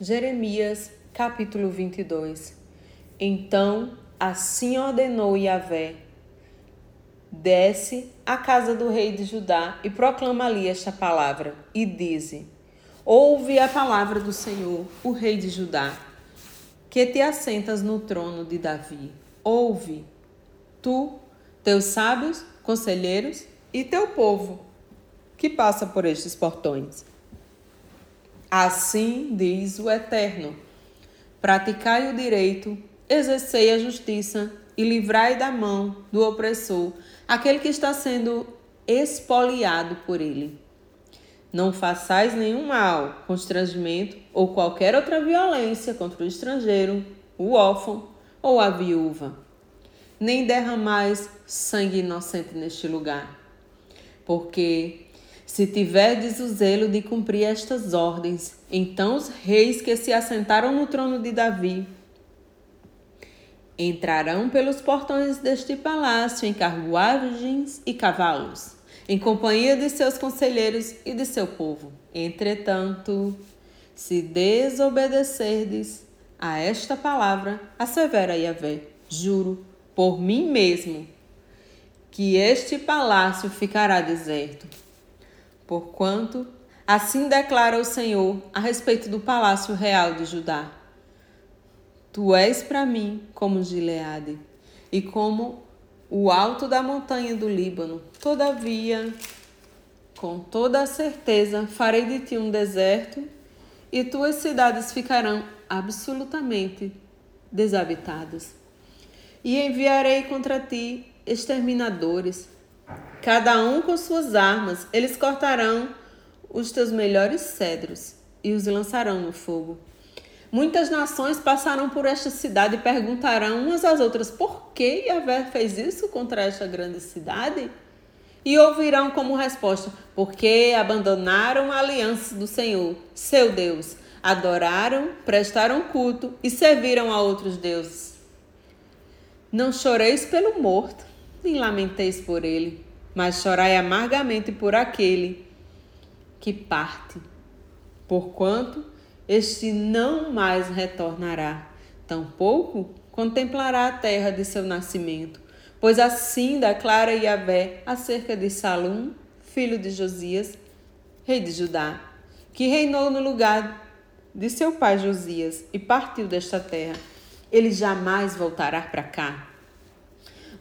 Jeremias, capítulo 22 Então assim ordenou Yahvé: Desce à casa do rei de Judá e proclama ali esta palavra, e dize: Ouve a palavra do Senhor, o rei de Judá, que te assentas no trono de Davi. Ouve, tu, teus sábios, conselheiros e teu povo, que passa por estes portões. Assim diz o Eterno: praticai o direito, exercei a justiça e livrai da mão do opressor aquele que está sendo espoliado por ele. Não façais nenhum mal, constrangimento ou qualquer outra violência contra o estrangeiro, o órfão ou a viúva. Nem derramais sangue inocente neste lugar. Porque se tiverdes o zelo de cumprir estas ordens, então os reis que se assentaram no trono de Davi entrarão pelos portões deste palácio em carruagens e cavalos, em companhia de seus conselheiros e de seu povo. Entretanto, se desobedecerdes a esta palavra, assevera Yahvé, juro por mim mesmo, que este palácio ficará deserto Porquanto, assim declara o Senhor a respeito do palácio real de Judá: Tu és para mim como Gileade e como o alto da montanha do Líbano. Todavia, com toda a certeza, farei de ti um deserto e tuas cidades ficarão absolutamente desabitadas. E enviarei contra ti exterminadores cada um com suas armas, eles cortarão os teus melhores cedros e os lançarão no fogo. Muitas nações passarão por esta cidade e perguntarão umas às outras: por que Yahvé fez isso contra esta grande cidade? E ouvirão como resposta: porque abandonaram a aliança do Senhor, seu Deus, adoraram, prestaram culto e serviram a outros deuses. Não choreis pelo morto, nem lamenteis por ele mas chorai amargamente por aquele que parte, porquanto este não mais retornará, tampouco contemplará a terra de seu nascimento. Pois assim declara Yahvé acerca de Salum, filho de Josias, rei de Judá, que reinou no lugar de seu pai Josias e partiu desta terra. Ele jamais voltará para cá.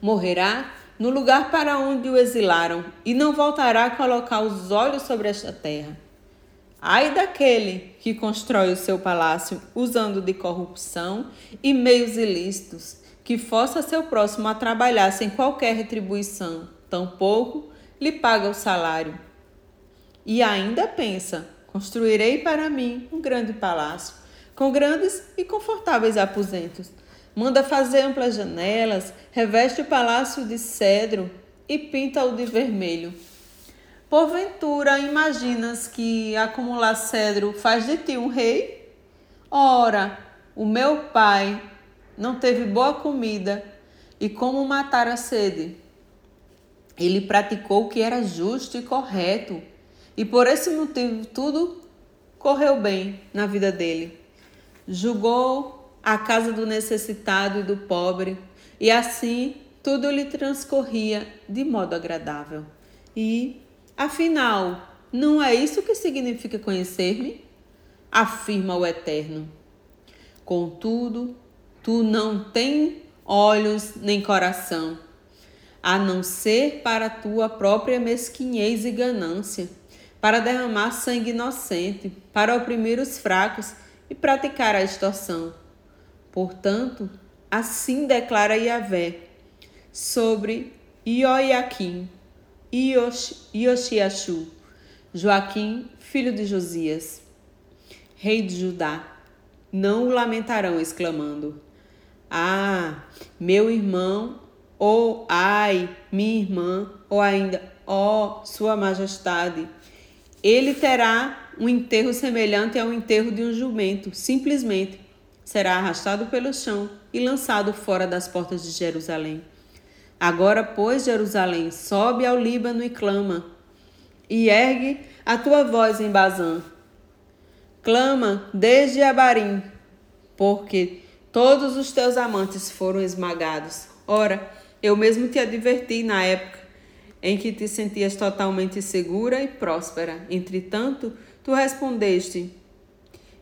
Morrerá no lugar para onde o exilaram, e não voltará a colocar os olhos sobre esta terra. Ai daquele que constrói o seu palácio usando de corrupção e meios ilícitos, que força seu próximo a trabalhar sem qualquer retribuição, tampouco lhe paga o salário. E ainda pensa: construirei para mim um grande palácio, com grandes e confortáveis aposentos Manda fazer amplas janelas, reveste o palácio de cedro e pinta-o de vermelho. Porventura, imaginas que acumular cedro faz de ti um rei? Ora, o meu pai não teve boa comida e como matar a sede. Ele praticou o que era justo e correto, e por esse motivo tudo correu bem na vida dele. Julgou a casa do necessitado e do pobre, e assim tudo lhe transcorria de modo agradável. E, afinal, não é isso que significa conhecer-me? Afirma o Eterno. Contudo, tu não tens olhos nem coração, a não ser para tua própria mesquinhez e ganância, para derramar sangue inocente, para oprimir os fracos e praticar a extorsão Portanto, assim declara Yahvé sobre Ioiaquim, Ioshiachu, Joaquim, filho de Josias, rei de Judá. Não o lamentarão, exclamando: Ah, meu irmão, ou ai, minha irmã, ou ainda, ó, oh, Sua Majestade. Ele terá um enterro semelhante ao enterro de um jumento, simplesmente será arrastado pelo chão e lançado fora das portas de Jerusalém. Agora, pois, Jerusalém, sobe ao Líbano e clama, e ergue a tua voz em Bazã. Clama desde Abarim, porque todos os teus amantes foram esmagados. Ora, eu mesmo te adverti na época em que te sentias totalmente segura e próspera. Entretanto, tu respondeste: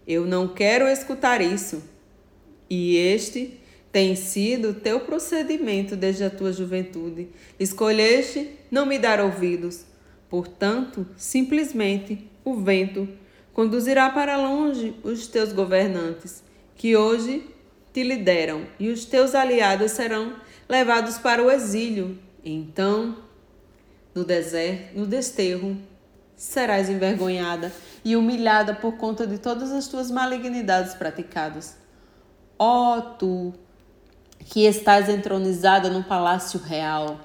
Eu não quero escutar isso. E este tem sido teu procedimento desde a tua juventude. Escolheste não me dar ouvidos. Portanto, simplesmente o vento conduzirá para longe os teus governantes, que hoje te lideram, e os teus aliados serão levados para o exílio. Então no deserto, no desterro, serás envergonhada e humilhada por conta de todas as tuas malignidades praticadas. Ó oh, tu, que estás entronizada no palácio real,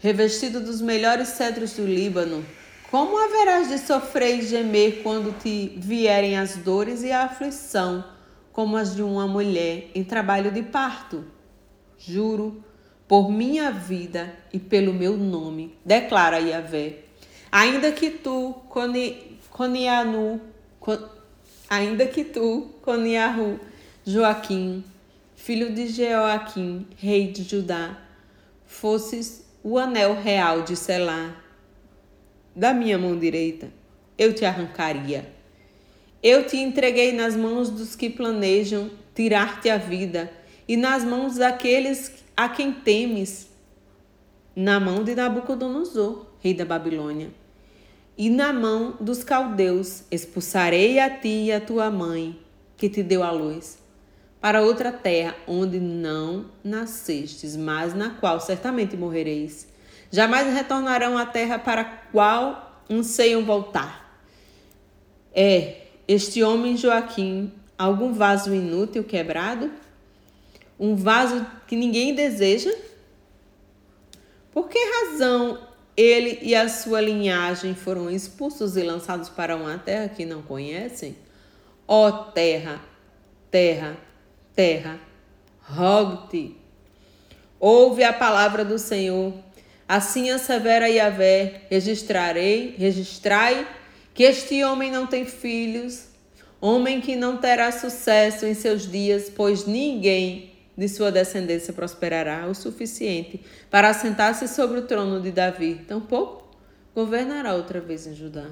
revestido dos melhores cedros do Líbano, como haverás de sofrer e gemer quando te vierem as dores e a aflição, como as de uma mulher em trabalho de parto? Juro por minha vida e pelo meu nome, declara Yahvé. Ainda que tu, Conianu, ainda que tu, Coniahu, Joaquim, filho de Jeoaquim, rei de Judá, fosses o anel real de Selá, da minha mão direita, eu te arrancaria. Eu te entreguei nas mãos dos que planejam tirar-te a vida e nas mãos daqueles a quem temes, na mão de Nabucodonosor, rei da Babilônia, e na mão dos caldeus expulsarei a ti e a tua mãe, que te deu a luz, para outra terra onde não nascestes, mas na qual certamente morrereis. Jamais retornarão à terra para a qual anseiam voltar. É este homem Joaquim algum vaso inútil quebrado? um vaso que ninguém deseja? Por que razão ele e a sua linhagem foram expulsos e lançados para uma terra que não conhecem? Ó oh, terra, terra, terra, rogo-te, ouve a palavra do Senhor. Assim assevera Yahvé, registrarei, registrai que este homem não tem filhos, homem que não terá sucesso em seus dias, pois ninguém de sua descendência prosperará o suficiente para assentar-se sobre o trono de Davi, tampouco governará outra vez em Judá.